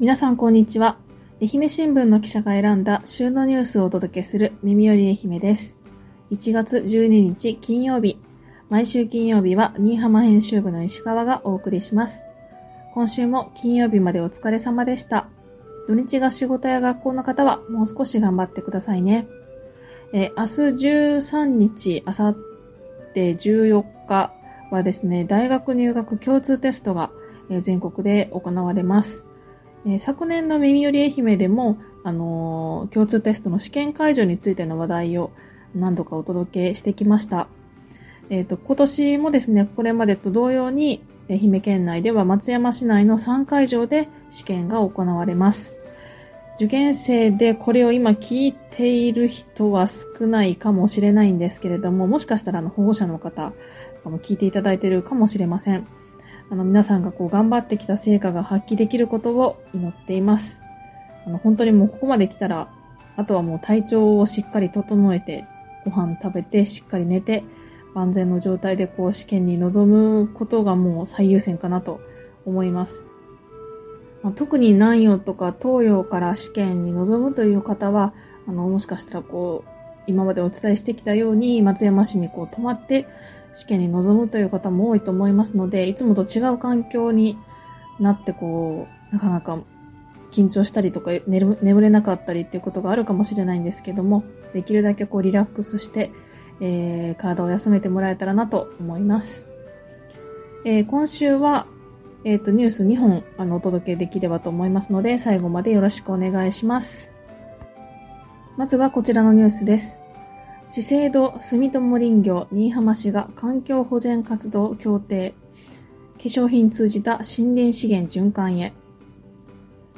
皆さんこんにちは。愛媛新聞の記者が選んだ週のニュースをお届けする耳より愛媛です。1月12日金曜日。毎週金曜日は新居浜編集部の石川がお送りします。今週も金曜日までお疲れ様でした。土日が仕事や学校の方はもう少し頑張ってくださいね。え明日13日、あさって14日はですね、大学入学共通テストが全国で行われます。え昨年の耳より愛媛でも、あの、共通テストの試験解除についての話題を何度かお届けしてきました。えっ、ー、と、今年もですね、これまでと同様に、愛媛県内では松山市内の3会場で試験が行われます。受験生でこれを今聞いている人は少ないかもしれないんですけれども、もしかしたらあの保護者の方も聞いていただいているかもしれません。あの、皆さんがこう頑張ってきた成果が発揮できることを祈っています。あの、本当にもうここまで来たら、あとはもう体調をしっかり整えて、ご飯食べて、しっかり寝て、万全の状態でこう試験に臨むことがもう最優先かなと思います。まあ、特に南洋とか東洋から試験に臨むという方は、あの、もしかしたらこう、今までお伝えしてきたように松山市にこう泊まって試験に臨むという方も多いと思いますので、いつもと違う環境になってこう、なかなか緊張したりとか眠れなかったりっていうことがあるかもしれないんですけども、できるだけこうリラックスして、えー、体を休めてもらえたらなと思います。えー、今週は、えっ、ー、と、ニュース2本、あの、お届けできればと思いますので、最後までよろしくお願いします。まずはこちらのニュースです。資生堂住友林業新居浜市が環境保全活動協定。化粧品通じた森林資源循環へ。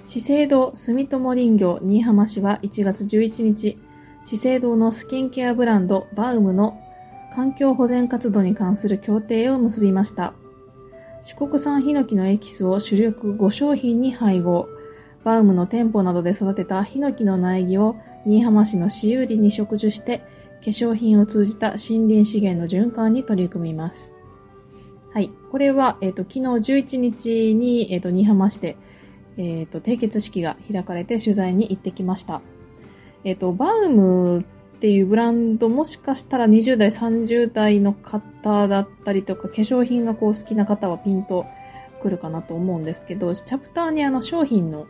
資生堂住友林業新居浜市は1月11日資生堂のスキンケアブランドバウムの環境保全活動に関する協定を結びました。四国産ヒノキのエキスを主力5商品に配合。バウムの店舗などで育てたヒノキの苗木を新居浜市の私有林に植樹して化粧品を通じた森林資源の循環に取り組みます。はい。これは、えっ、ー、と、昨日11日に、えっ、ー、と、新居浜市で、えっ、ー、と、締結式が開かれて取材に行ってきました。えっ、と、バウムっていうブランド、もしかしたら20代、30代の方だったりとか、化粧品がこう好きな方はピンとくるかなと思うんですけど、チャプターにあの商品の、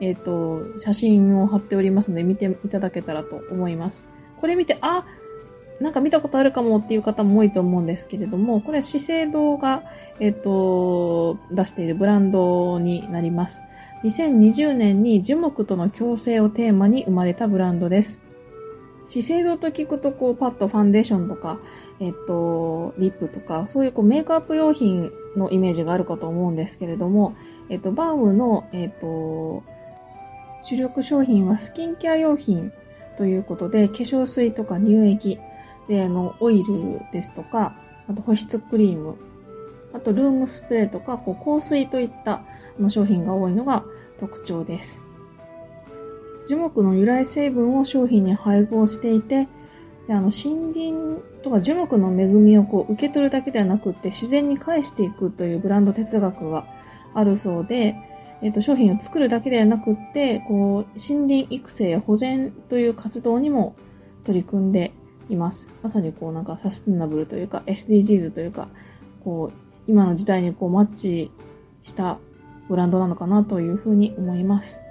えっ、と、写真を貼っておりますので見ていただけたらと思います。これ見て、あ、なんか見たことあるかもっていう方も多いと思うんですけれども、これは資生堂が、えっ、と、出しているブランドになります。2020年に樹木との共生をテーマに生まれたブランドです。資生堂と聞くと、こう、パッとファンデーションとか、えっと、リップとか、そういうこうメイクアップ用品のイメージがあるかと思うんですけれども、えっと、バームの、えっと、主力商品はスキンケア用品ということで、化粧水とか乳液、で、あの、オイルですとか、あと保湿クリーム、あとルームスプレーとか、こう香水といったあの商品が多いのが特徴です。樹木の由来成分を商品に配合していて、であの森林とか樹木の恵みをこう受け取るだけではなくって自然に返していくというブランド哲学があるそうで、えっ、と、商品を作るだけではなくって、こう、森林育成や保全という活動にも取り組んでいます。まさにこう、なんかサステナブルというか、SDGs というか、こう、今の時代にこう、マッチしたブランドなのかなというふうに思います。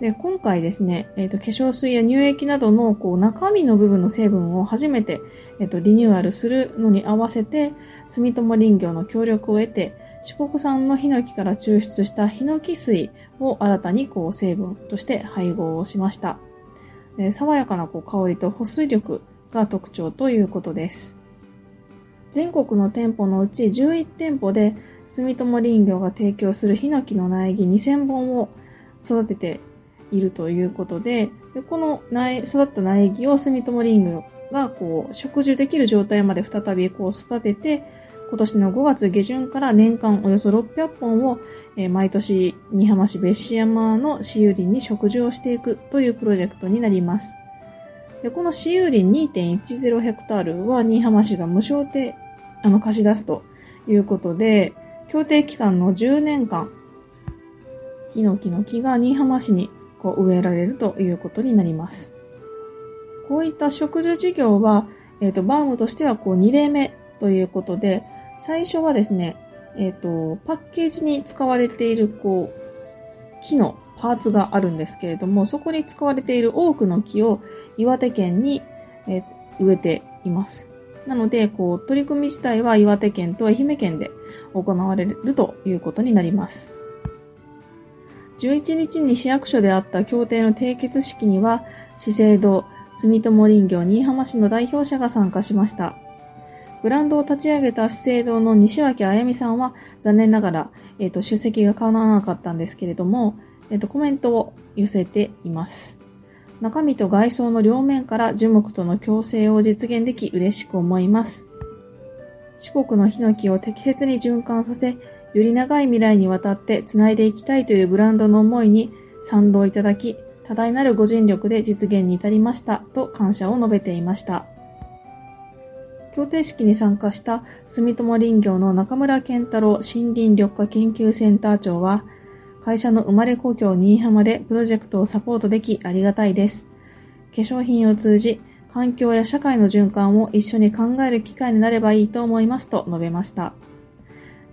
で、今回ですね、えっ、と、化粧水や乳液などの、こう、中身の部分の成分を初めて、えっ、と、リニューアルするのに合わせて、住友林業の協力を得て、四国産のヒノキから抽出したヒノキ水を新たにこう成分として配合をしました。爽やかな香りと保水力が特徴ということです。全国の店舗のうち11店舗で住友林業が提供するヒノキの苗木2000本を育てているということで、でこの苗育った苗木を住友林業がこう植樹できる状態まで再びこう育てて、今年の5月下旬から年間およそ600本を、えー、毎年新居浜市別紙山の私有林に植樹をしていくというプロジェクトになります。でこの私有林2.10ヘクタールは新居浜市が無償で貸し出すということで、協定期間の10年間ヒノキの木が新居浜市にこう植えられるということになります。こういった植樹事業は、えっ、ー、と、バームとしてはこう2例目ということで、最初はですね、えっ、ー、と、パッケージに使われているこう、木のパーツがあるんですけれども、そこに使われている多くの木を岩手県に、え、植えています。なので、こう、取り組み自体は岩手県と愛媛県で行われるということになります。11日に市役所であった協定の締結式には、資生堂、住友林業新居浜市の代表者が参加しました。ブランドを立ち上げた資生堂の西脇あやみさんは残念ながら、えっ、ー、と、出席が叶わなかったんですけれども、えっ、ー、と、コメントを寄せています。中身と外装の両面から樹木との共生を実現でき嬉しく思います。四国のヒノキを適切に循環させ、より長い未来にわたって繋いでいきたいというブランドの思いに賛同いただき、多大なるご尽力で実現に至りましたと感謝を述べていました。協定式に参加した住友林業の中村健太郎森林緑化研究センター長は、会社の生まれ故郷新居浜でプロジェクトをサポートできありがたいです。化粧品を通じ、環境や社会の循環を一緒に考える機会になればいいと思いますと述べました。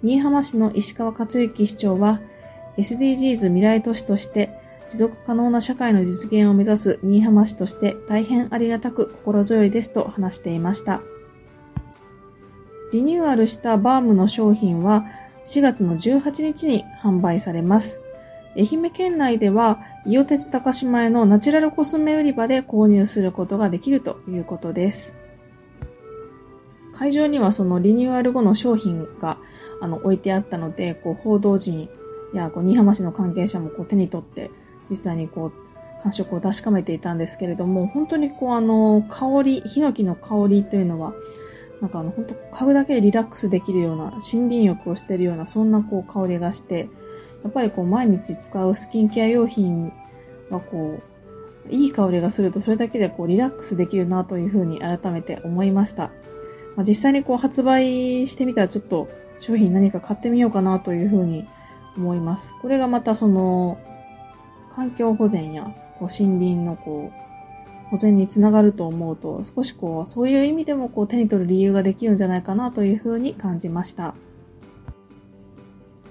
新居浜市の石川克之市長は、SDGs 未来都市として持続可能な社会の実現を目指す新居浜市として大変ありがたく心強いですと話していました。リニューアルしたバームの商品は4月の18日に販売されます。愛媛県内では、伊予鉄高島屋のナチュラルコスメ売り場で購入することができるということです。会場にはそのリニューアル後の商品があの置いてあったので、こう報道陣やこう新居浜市の関係者もこう手に取って実際にこう感触を確かめていたんですけれども、本当にこうあの香り、ヒノキの香りというのはなんかあの、本当嗅ぐだけでリラックスできるような、森林浴をしてるような、そんなこう香りがして、やっぱりこう毎日使うスキンケア用品はこう、いい香りがするとそれだけでこうリラックスできるなというふうに改めて思いました。まあ、実際にこう発売してみたらちょっと商品何か買ってみようかなというふうに思います。これがまたその、環境保全やこう森林のこう、保全につながると思うと、少しこう、そういう意味でもこう手に取る理由ができるんじゃないかなというふうに感じました。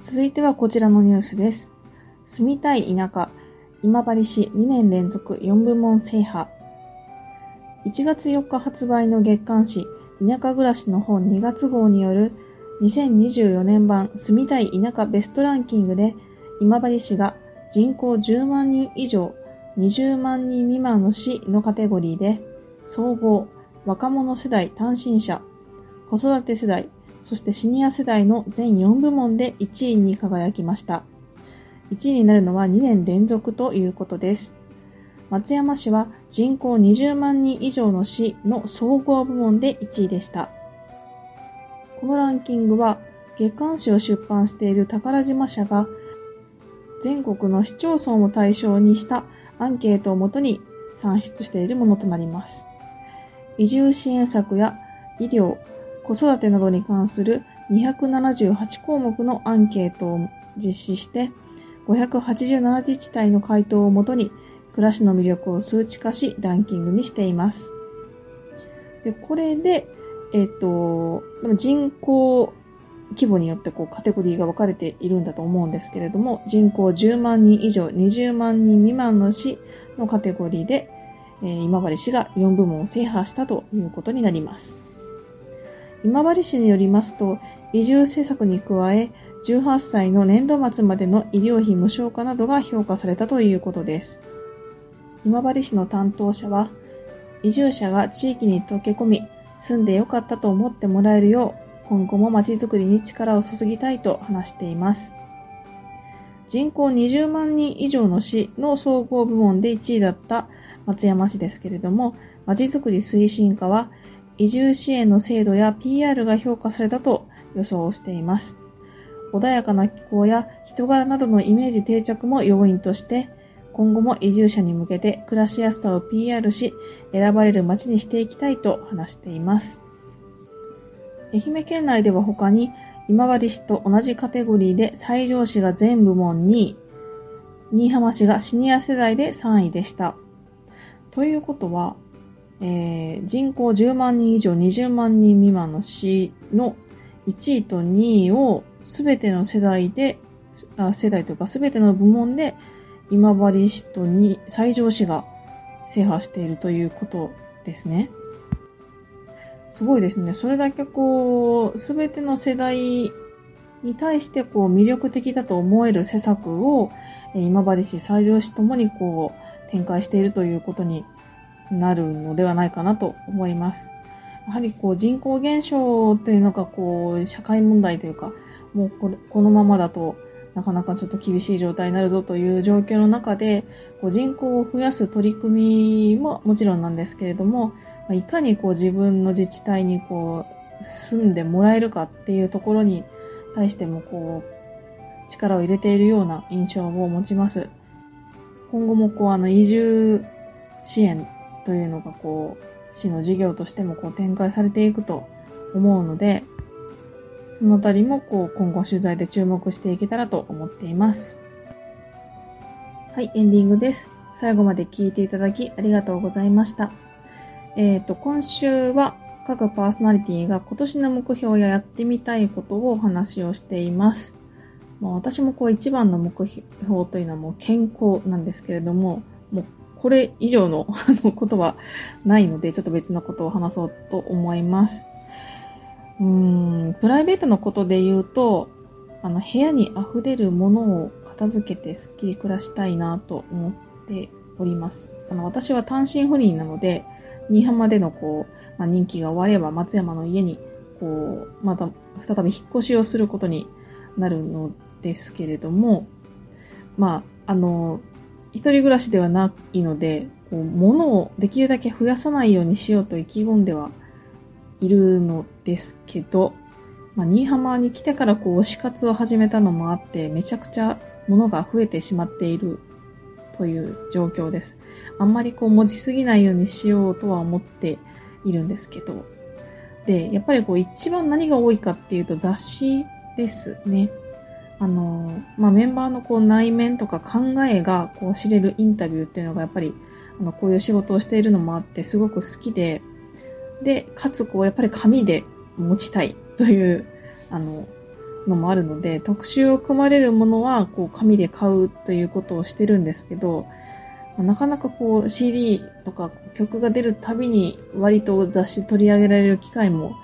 続いてはこちらのニュースです。住みたい田舎、今治市2年連続4部門制覇。1月4日発売の月刊誌、田舎暮らしの本2月号による2024年版住みたい田舎ベストランキングで、今治市が人口10万人以上、20万人未満の市のカテゴリーで、総合、若者世代単身者、子育て世代、そしてシニア世代の全4部門で1位に輝きました。1位になるのは2年連続ということです。松山市は人口20万人以上の市の総合部門で1位でした。このランキングは月刊誌を出版している宝島社が全国の市町村を対象にしたアンケートをもとに算出しているものとなります。移住支援策や医療、子育てなどに関する278項目のアンケートを実施して、587自治体の回答をもとに暮らしの魅力を数値化しランキングにしています。で、これで、えっ、と、人口規模によってこうカテゴリーが分かれているんだと思うんですけれども、人口10万人以上、20万人未満の市のカテゴリーで、えー、今治市が4部門を制覇したということになります。今治市によりますと、移住政策に加え、18歳の年度末までの医療費無償化などが評価されたということです。今治市の担当者は、移住者が地域に溶け込み、住んでよかったと思ってもらえるよう、今後も街づくりに力を注ぎたいと話しています。人口20万人以上の市の総合部門で1位だった松山市ですけれども、街づくり推進課は移住支援の制度や PR が評価されたと予想しています。穏やかな気候や人柄などのイメージ定着も要因として、今後も移住者に向けて暮らしやすさを PR し、選ばれる街にしていきたいと話しています。愛媛県内では他に今治市と同じカテゴリーで西条市が全部門2位、新居浜市がシニア世代で3位でした。ということは、えー、人口10万人以上20万人未満の市の1位と2位をすべての世代で、あ世代というかすべての部門で今治市と西条市が制覇しているということですね。すごいですね。それだけこう、すべての世代に対してこう魅力的だと思える施策を今治市、西条市ともにこう展開しているということになるのではないかなと思います。やはりこう人口減少というのがこう社会問題というか、もうこれこのままだとなかなかちょっと厳しい状態になるぞという状況の中で、こう人口を増やす取り組みももちろんなんですけれども、いかにこう自分の自治体にこう住んでもらえるかっていうところに対してもこう力を入れているような印象を持ちます。今後もこうあの移住支援というのがこう市の事業としてもこう展開されていくと思うので、そのあたりもこう今後取材で注目していけたらと思っています。はい、エンディングです。最後まで聞いていただきありがとうございました。えっ、ー、と、今週は各パーソナリティが今年の目標ややってみたいことをお話をしています。まあ、私もこう一番の目標というのはもう健康なんですけれども、もうこれ以上のことはないので、ちょっと別のことを話そうと思います。うん、プライベートのことで言うと、あの、部屋に溢れるものを片付けてスッキリ暮らしたいなと思っております。あの、私は単身赴任なので、新居浜でのこう、まあ、任期が終われば松山の家に、こう、また再び引っ越しをすることになるのですけれども、まあ、あの、一人暮らしではないので、こう物をできるだけ増やさないようにしようと意気込んではいるのですけど、まあ、新居浜に来てからこう推し活を始めたのもあって、めちゃくちゃ物が増えてしまっているという状況です。あんまりこう持ちすぎないようにしようとは思っているんですけど。で、やっぱりこう一番何が多いかっていうと雑誌ですね。あの、まあ、メンバーのこう内面とか考えがこう知れるインタビューっていうのがやっぱり、あの、こういう仕事をしているのもあってすごく好きで、で、かつこうやっぱり紙で持ちたいという、あの、のもあるので、特集を組まれるものは、こう、紙で買うということをしてるんですけど、なかなかこう、CD とか曲が出るたびに、割と雑誌取り上げられる機会も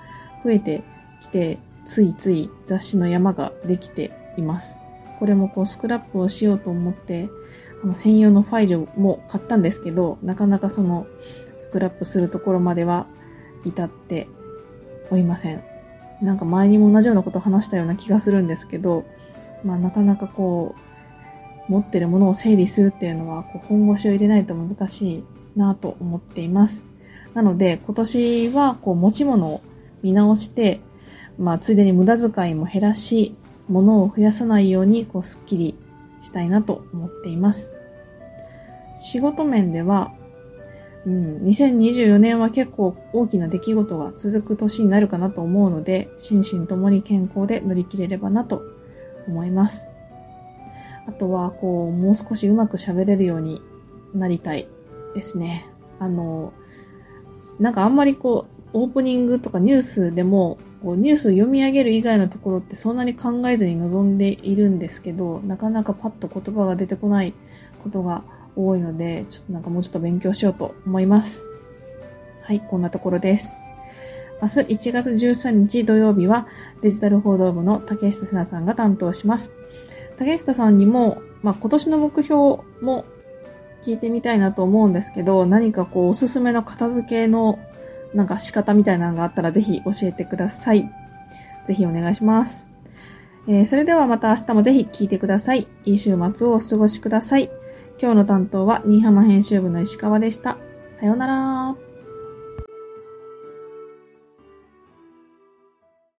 増えてきて、ついつい雑誌の山ができています。これもこうスクラップをしようと思って、あの専用のファイルも買ったんですけど、なかなかそのスクラップするところまでは至っておりません。なんか前にも同じようなことを話したような気がするんですけど、まあなかなかこう、持ってるものを整理するっていうのは、こう本腰を入れないと難しいなと思っています。なので、今年はこう持ち物を見直して、まあついでに無駄遣いも減らし、物を増やさないように、こう、スッキリしたいなと思っています。仕事面では、うん、2024年は結構大きな出来事が続く年になるかなと思うので、心身ともに健康で乗り切れればなと思います。あとは、こう、もう少しうまく喋れるようになりたいですね。あの、なんかあんまりこう、オープニングとかニュースでもこうニュースを読み上げる以外のところってそんなに考えずに臨んでいるんですけど、なかなかパッと言葉が出てこないことが多いので、ちょっとなんかもうちょっと勉強しようと思います。はい、こんなところです。明日1月13日土曜日はデジタル報道部の竹下瀬奈さんが担当します。竹下さんにも、まあ、今年の目標も聞いてみたいなと思うんですけど、何かこうおすすめの片付けのなんか仕方みたいなのがあったらぜひ教えてください。ぜひお願いします。えー、それではまた明日もぜひ聞いてください。いい週末をお過ごしください。今日の担当は新居浜編集部の石川でした。さようなら。